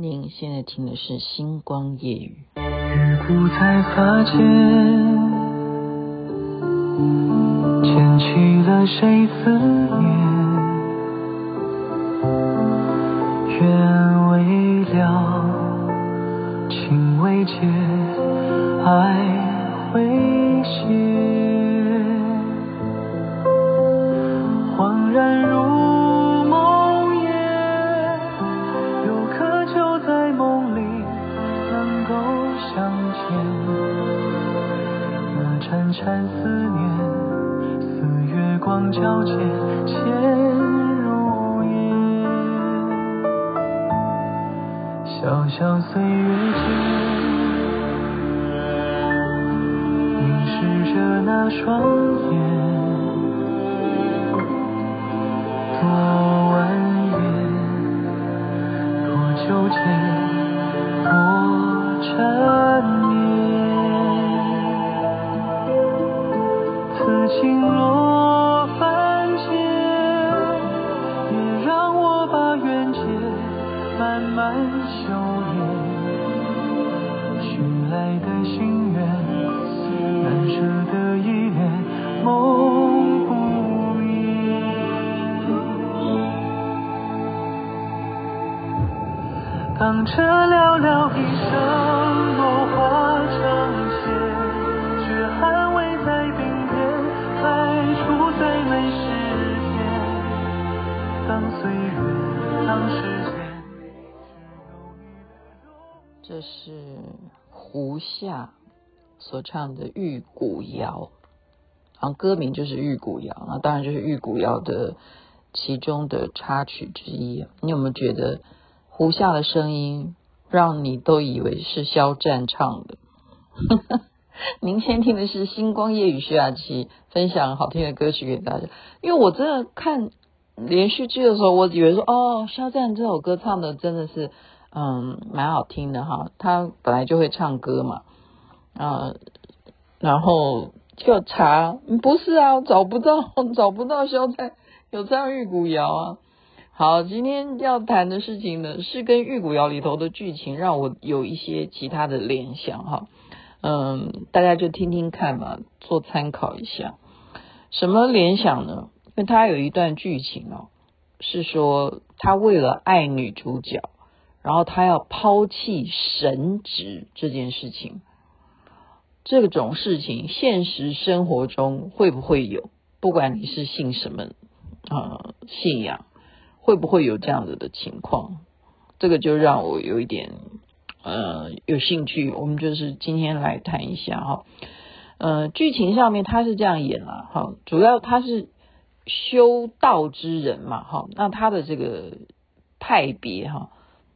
您现在听的是《星光夜语》。雨不再发间，牵起了谁思念？缘未了，情未结，爱未歇，缠思念，似月光皎洁，潜如烟。小小岁月间，凝视着那双眼，满修炼寻来的心愿，难舍的依恋，梦不移。当这寥寥一生，落花成谢，却还未在鬓边，开出最美诗篇。当岁月，当时。这是胡夏所唱的《玉骨遥》，然后，歌名就是《玉骨遥》，那当然就是《玉骨遥》的其中的插曲之一。你有没有觉得胡夏的声音让你都以为是肖战唱的？您先听的是《星光夜雨》徐雅琪分享好听的歌曲给大家。因为我真的看连续剧的时候，我以为说哦，肖战这首歌唱的真的是嗯蛮好听的哈。他本来就会唱歌嘛，啊，然后就查不是啊，找不到 找不到肖战有唱《玉骨遥》啊。好，今天要谈的事情呢，是跟《玉骨遥》里头的剧情让我有一些其他的联想哈。嗯，大家就听听看嘛，做参考一下。什么联想呢？因为他有一段剧情哦，是说他为了爱女主角，然后他要抛弃神职这件事情。这种事情现实生活中会不会有？不管你是信什么呃信仰，会不会有这样子的情况？这个就让我有一点。呃，有兴趣，我们就是今天来谈一下哈。呃，剧情上面他是这样演了哈，主要他是修道之人嘛哈，那他的这个派别哈，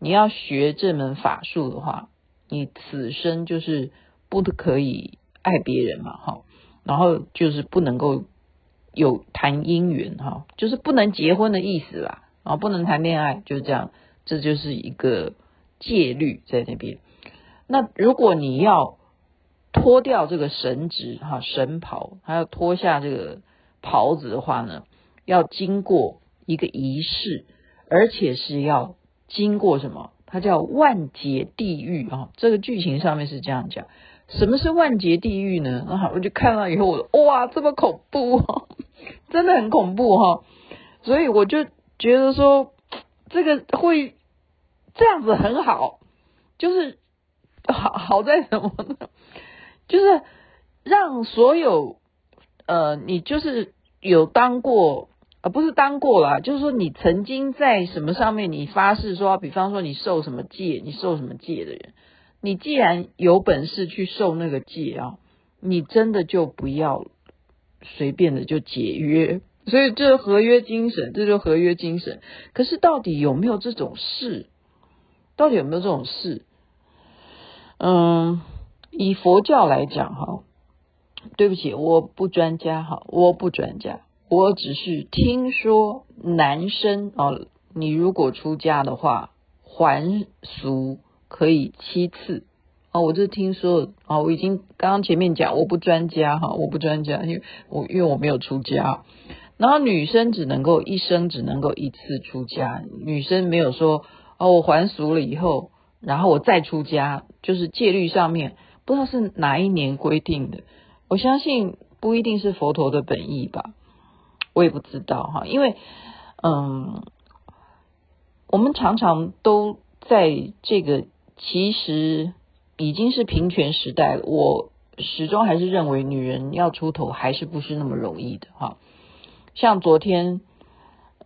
你要学这门法术的话，你此生就是不可以爱别人嘛哈，然后就是不能够有谈姻缘哈，就是不能结婚的意思啦，啊，不能谈恋爱，就是这样，这就是一个。戒律在那边。那如果你要脱掉这个神职哈神袍，还要脱下这个袍子的话呢，要经过一个仪式，而且是要经过什么？它叫万劫地狱啊！这个剧情上面是这样讲。什么是万劫地狱呢？那，我就看到以后，我哇，这么恐怖，真的很恐怖哈！所以我就觉得说，这个会。这样子很好，就是好好在什么呢？就是让所有呃，你就是有当过啊，不是当过了，就是说你曾经在什么上面你发誓说，比方说你受什么戒，你受什么戒的人，你既然有本事去受那个戒啊，你真的就不要随便的就解约。所以这合约精神，这就合约精神。可是到底有没有这种事？到底有没有这种事？嗯，以佛教来讲哈，对不起，我不专家哈，我不专家，我只是听说男生哦，你如果出家的话，还俗可以七次哦，我这听说哦，我已经刚刚前面讲我不专家哈，我不专家，因为我因为我没有出家，然后女生只能够一生只能够一次出家，女生没有说。哦，我还俗了以后，然后我再出家，就是戒律上面不知道是哪一年规定的。我相信不一定是佛陀的本意吧，我也不知道哈，因为嗯，我们常常都在这个其实已经是平权时代了，我始终还是认为女人要出头还是不是那么容易的哈。像昨天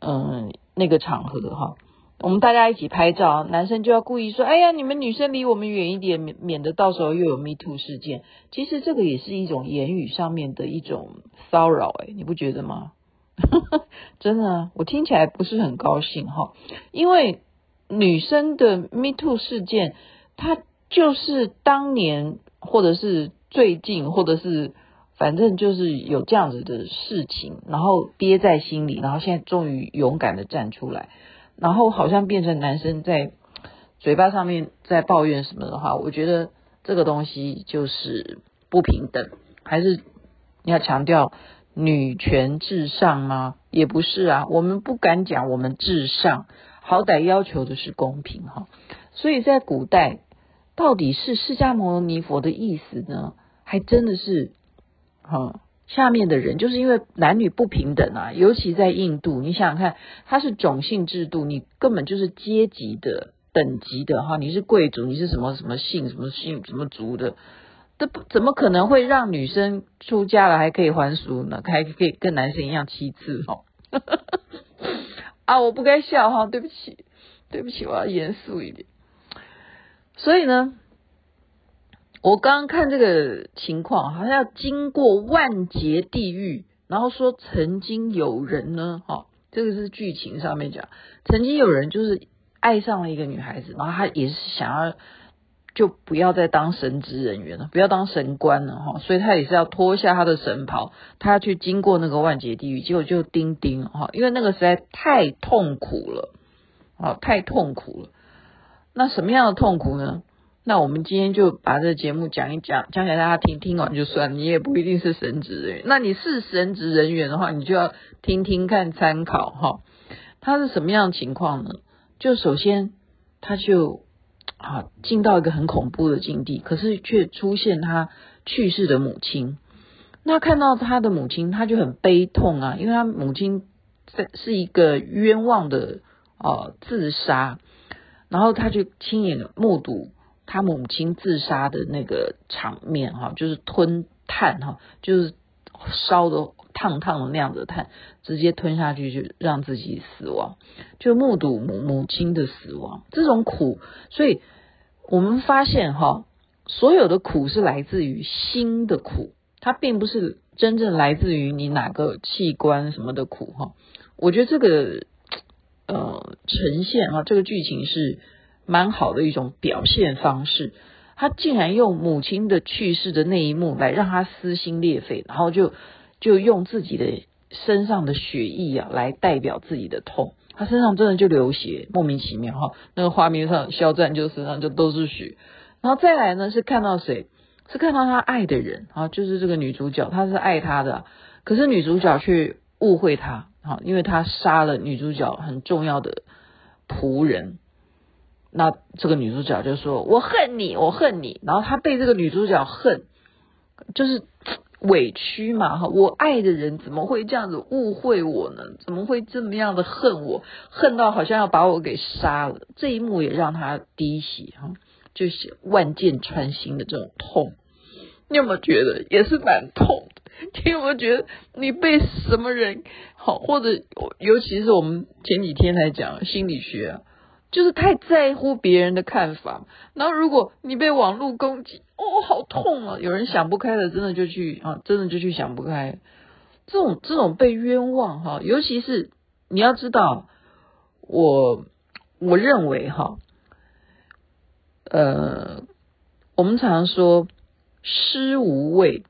嗯那个场合哈。我们大家一起拍照，男生就要故意说：“哎呀，你们女生离我们远一点，免免得到时候又有 Me Too 事件。”其实这个也是一种言语上面的一种骚扰，哎，你不觉得吗？真的，我听起来不是很高兴哈，因为女生的 Me Too 事件，它就是当年或者是最近，或者是反正就是有这样子的事情，然后憋在心里，然后现在终于勇敢的站出来。然后好像变成男生在嘴巴上面在抱怨什么的话，我觉得这个东西就是不平等，还是你要强调女权至上吗？也不是啊，我们不敢讲我们至上，好歹要求的是公平哈。所以在古代，到底是释迦牟尼佛的意思呢？还真的是，哈。下面的人就是因为男女不平等啊，尤其在印度，你想想看，它是种姓制度，你根本就是阶级的等级的哈，你是贵族，你是什么什么姓什么姓什么族的，这怎么可能会让女生出家了还可以还俗呢？还可以跟男生一样七次哈？啊，我不该笑哈，对不起，对不起，我要严肃一点。所以呢。我刚刚看这个情况，好像要经过万劫地狱，然后说曾经有人呢，哈，这个是剧情上面讲，曾经有人就是爱上了一个女孩子，然后他也是想要就不要再当神职人员了，不要当神官了，哈，所以他也是要脱下他的神袍，他要去经过那个万劫地狱，结果就钉钉，哈，因为那个实在太痛苦了，啊，太痛苦了。那什么样的痛苦呢？那我们今天就把这个节目讲一讲，讲给大家听，听完就算。你也不一定是神职人员，那你是神职人员的话，你就要听听看，参考哈。他是什么样的情况呢？就首先他就啊进到一个很恐怖的境地，可是却出现他去世的母亲。那看到他的母亲，他就很悲痛啊，因为他母亲在是一个冤枉的哦、自杀，然后他就亲眼目睹。他母亲自杀的那个场面哈，就是吞炭哈，就是烧的烫烫的那样子的炭，直接吞下去就让自己死亡，就目睹母母亲的死亡，这种苦，所以我们发现哈，所有的苦是来自于心的苦，它并不是真正来自于你哪个器官什么的苦哈。我觉得这个呃呈现哈，这个剧情是。蛮好的一种表现方式，他竟然用母亲的去世的那一幕来让他撕心裂肺，然后就就用自己的身上的血液啊来代表自己的痛，他身上真的就流血，莫名其妙哈。那个画面上，肖战就身上就都是血，然后再来呢是看到谁？是看到他爱的人啊，就是这个女主角，她是爱他的，可是女主角却误会他啊，因为他杀了女主角很重要的仆人。那这个女主角就说：“我恨你，我恨你。”然后她被这个女主角恨，就是委屈嘛哈！我爱的人怎么会这样子误会我呢？怎么会这么样的恨我？恨到好像要把我给杀了。这一幕也让他滴血哈，就是万箭穿心的这种痛。你有没有觉得也是蛮痛的？你有没有觉得你被什么人好，或者尤其是我们前几天才讲心理学。就是太在乎别人的看法，然后如果你被网络攻击，哦，好痛啊！有人想不开了，真的就去啊，真的就去想不开。这种这种被冤枉哈，尤其是你要知道，我我认为哈，呃，我们常说施无畏，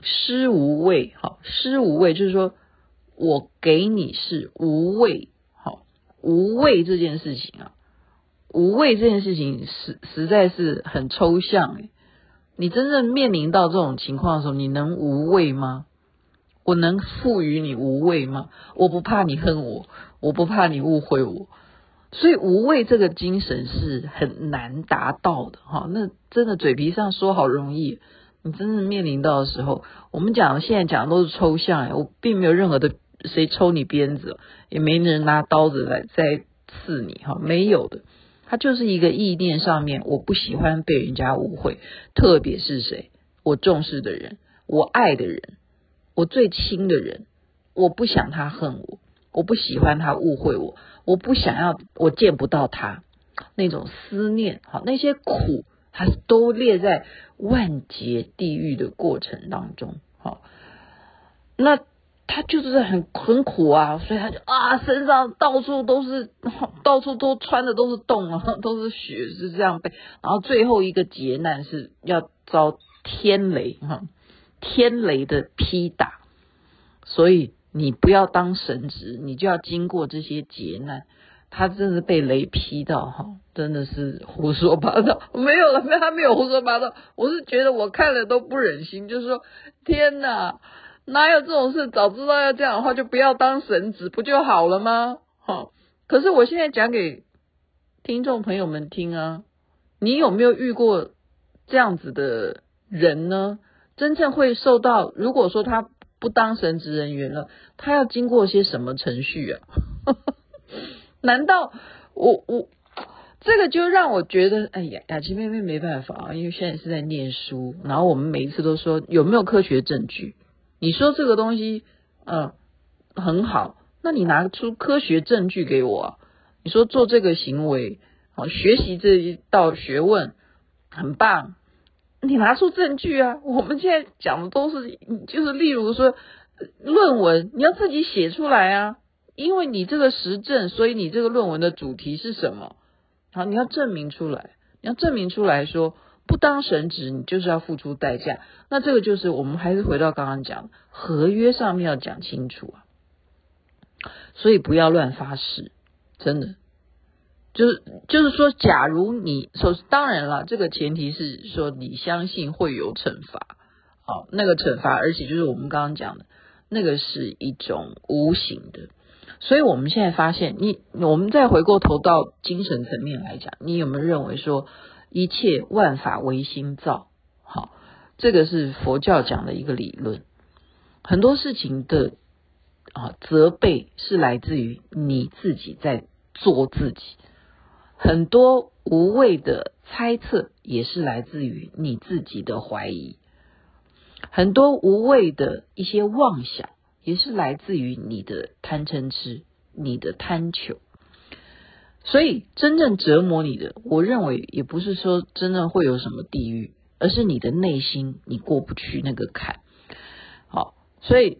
施无畏，哈，施无畏就是说我给你是无畏。无畏这件事情啊，无畏这件事情实实在是很抽象诶。你真正面临到这种情况的时候，你能无畏吗？我能赋予你无畏吗？我不怕你恨我，我不怕你误会我。所以无畏这个精神是很难达到的哈。那真的嘴皮上说好容易，你真正面临到的时候，我们讲现在讲的都是抽象哎，我并没有任何的谁抽你鞭子，也没人拿刀子来再刺你哈，没有的。他就是一个意念上面，我不喜欢被人家误会，特别是谁，我重视的人，我爱的人，我最亲的人，我不想他恨我，我不喜欢他误会我，我不想要我见不到他那种思念，好，那些苦，还是都列在万劫地狱的过程当中，好，那。他就是很很苦啊，所以他就啊，身上到处都是，到处都穿的都是洞啊，都是血，是这样被。然后最后一个劫难是要遭天雷哈，天雷的劈打。所以你不要当神职，你就要经过这些劫难。他真的被雷劈到哈，真的是胡说八道。没有了，没有，他没有胡说八道。我是觉得我看了都不忍心，就是说天哪。哪有这种事？早知道要这样的话，就不要当神职，不就好了吗？哈！可是我现在讲给听众朋友们听啊，你有没有遇过这样子的人呢？真正会受到，如果说他不当神职人员了，他要经过些什么程序啊？难道我我这个就让我觉得，哎呀，雅琪妹妹没办法啊，因为现在是在念书，然后我们每一次都说有没有科学证据？你说这个东西，嗯，很好，那你拿出科学证据给我。你说做这个行为，哦，学习这一道学问很棒，你拿出证据啊。我们现在讲的都是，就是例如说论文，你要自己写出来啊，因为你这个实证，所以你这个论文的主题是什么？好，你要证明出来，你要证明出来说。不当神职，你就是要付出代价。那这个就是我们还是回到刚刚讲，合约上面要讲清楚啊。所以不要乱发誓，真的，就是就是说，假如你说，当然了，这个前提是说你相信会有惩罚，好，那个惩罚，而且就是我们刚刚讲的，那个是一种无形的。所以我们现在发现，你我们再回过头到精神层面来讲，你有没有认为说？一切万法唯心造，好，这个是佛教讲的一个理论。很多事情的啊责备是来自于你自己在做自己，很多无谓的猜测也是来自于你自己的怀疑，很多无谓的一些妄想也是来自于你的贪嗔痴，你的贪求。所以，真正折磨你的，我认为也不是说真的会有什么地狱，而是你的内心你过不去那个坎。好，所以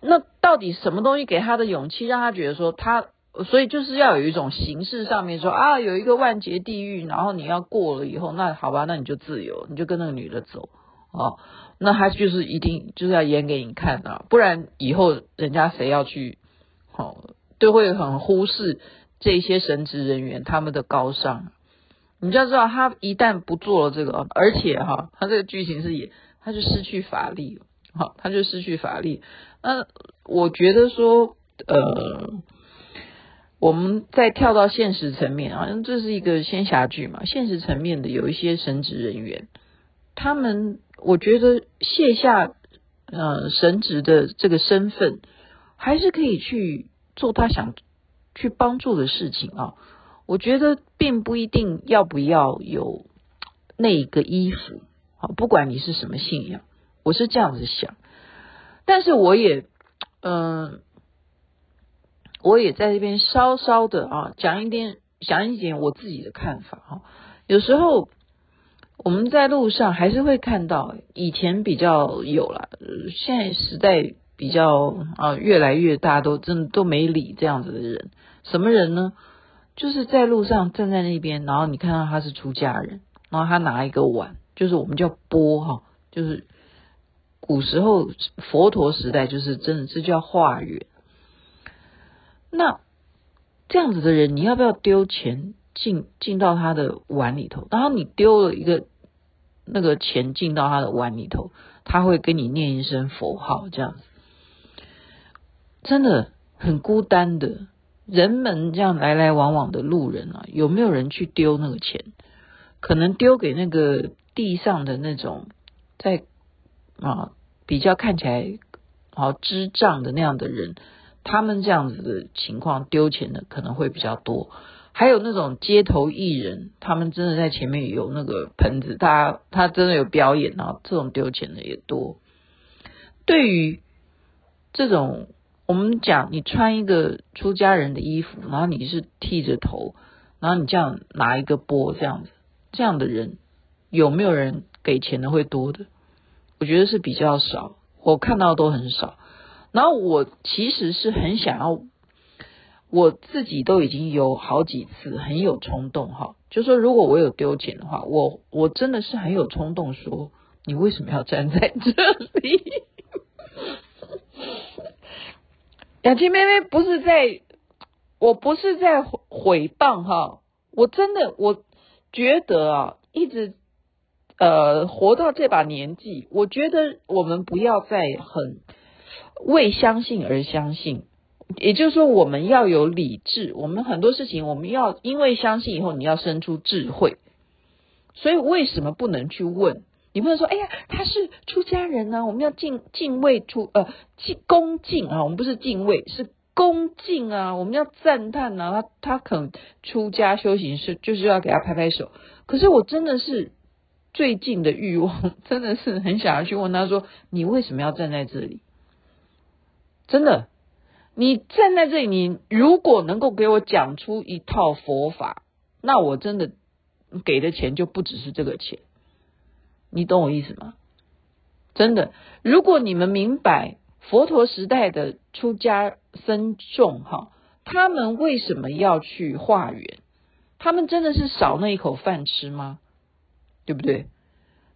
那到底什么东西给他的勇气，让他觉得说他，所以就是要有一种形式上面说啊，有一个万劫地狱，然后你要过了以后，那好吧，那你就自由，你就跟那个女的走哦。那他就是一定就是要演给你看啊，不然以后人家谁要去，哦，都会很忽视。这些神职人员他们的高尚，你就要知道，他一旦不做了这个，而且哈，他这个剧情是也，他就失去法力，好，他就失去法力。那我觉得说，呃，我们再跳到现实层面，好像这是一个仙侠剧嘛，现实层面的有一些神职人员，他们我觉得卸下呃神职的这个身份，还是可以去做他想。去帮助的事情啊，我觉得并不一定要不要有那个衣服啊，不管你是什么信仰，我是这样子想。但是我也，嗯、我也在这边稍稍的啊讲一点，讲一点我自己的看法哈。有时候我们在路上还是会看到，以前比较有了，现在时代比较啊越来越大，都真的都没理这样子的人。什么人呢？就是在路上站在那边，然后你看到他是出家人，然后他拿一个碗，就是我们叫钵哈，就是古时候佛陀时代，就是真的是叫化缘。那这样子的人，你要不要丢钱进进到他的碗里头？然后你丢了一个那个钱进到他的碗里头，他会跟你念一声佛号，这样子真的很孤单的。人们这样来来往往的路人啊，有没有人去丢那个钱？可能丢给那个地上的那种在啊比较看起来好智障的那样的人，他们这样子的情况丢钱的可能会比较多。还有那种街头艺人，他们真的在前面有那个盆子，他他真的有表演啊，这种丢钱的也多。对于这种，我们讲你穿一个出家人的衣服，然后你是剃着头，然后你这样拿一个钵这样子，这样的人有没有人给钱的会多的？我觉得是比较少，我看到都很少。然后我其实是很想要。我自己都已经有好几次很有冲动哈，就说如果我有丢钱的话，我我真的是很有冲动说，你为什么要站在这里？雅琪妹妹不是在，我不是在毁谤哈，我真的我觉得啊，一直呃活到这把年纪，我觉得我们不要再很为相信而相信。也就是说，我们要有理智。我们很多事情，我们要因为相信以后，你要生出智慧。所以，为什么不能去问？你不能说：“哎呀，他是出家人呢、啊，我们要敬敬畏出呃敬恭敬啊。”我们不是敬畏，是恭敬啊。我们要赞叹啊，他他肯出家修行是就是要给他拍拍手。可是，我真的是最近的欲望，真的是很想要去问他说：“你为什么要站在这里？”真的。你站在这里，你如果能够给我讲出一套佛法，那我真的给的钱就不只是这个钱，你懂我意思吗？真的，如果你们明白佛陀时代的出家僧众哈，他们为什么要去化缘？他们真的是少那一口饭吃吗？对不对？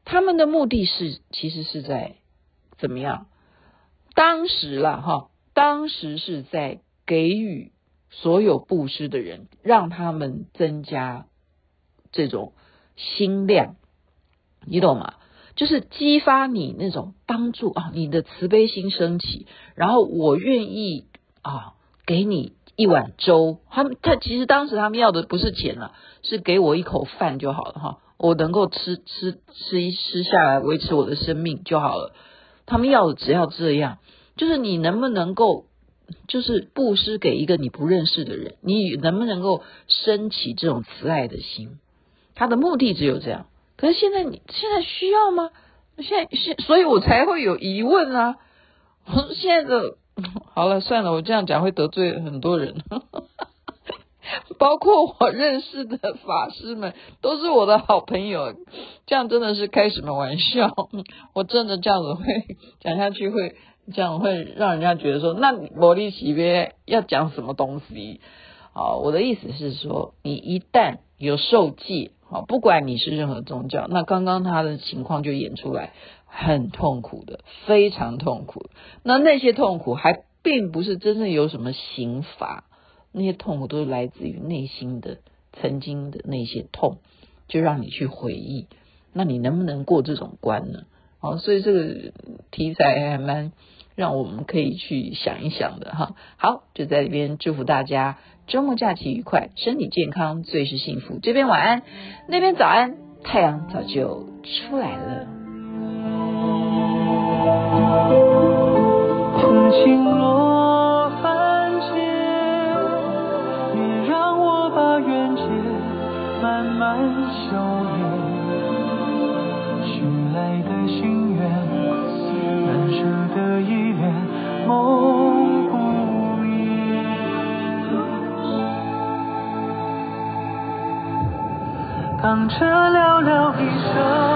他们的目的是其实是在怎么样？当时了哈。当时是在给予所有布施的人，让他们增加这种心量，你懂吗？就是激发你那种帮助啊，你的慈悲心升起，然后我愿意啊，给你一碗粥。他们他其实当时他们要的不是钱了，是给我一口饭就好了哈，我能够吃吃吃一吃下来，维持我的生命就好了。他们要的只要这样。就是你能不能够，就是布施给一个你不认识的人，你能不能够升起这种慈爱的心？他的目的只有这样。可是现在你现在需要吗？现在现，所以我才会有疑问啊！我 现在的 好了，算了，我这样讲会得罪很多人，包括我认识的法师们都是我的好朋友，这样真的是开什么玩笑？我真的这样子会讲下去会。这样会让人家觉得说，那魔力奇别要讲什么东西？好，我的意思是说，你一旦有受戒，好，不管你是任何宗教，那刚刚他的情况就演出来，很痛苦的，非常痛苦。那那些痛苦还并不是真正有什么刑罚，那些痛苦都是来自于内心的曾经的那些痛，就让你去回忆。那你能不能过这种关呢？好，所以这个题材还蛮让我们可以去想一想的哈。好，就在这边祝福大家周末假期愉快，身体健康，最是幸福。这边晚安，那边早安，太阳早就出来了。你让我把缘结慢慢修这寥寥一生。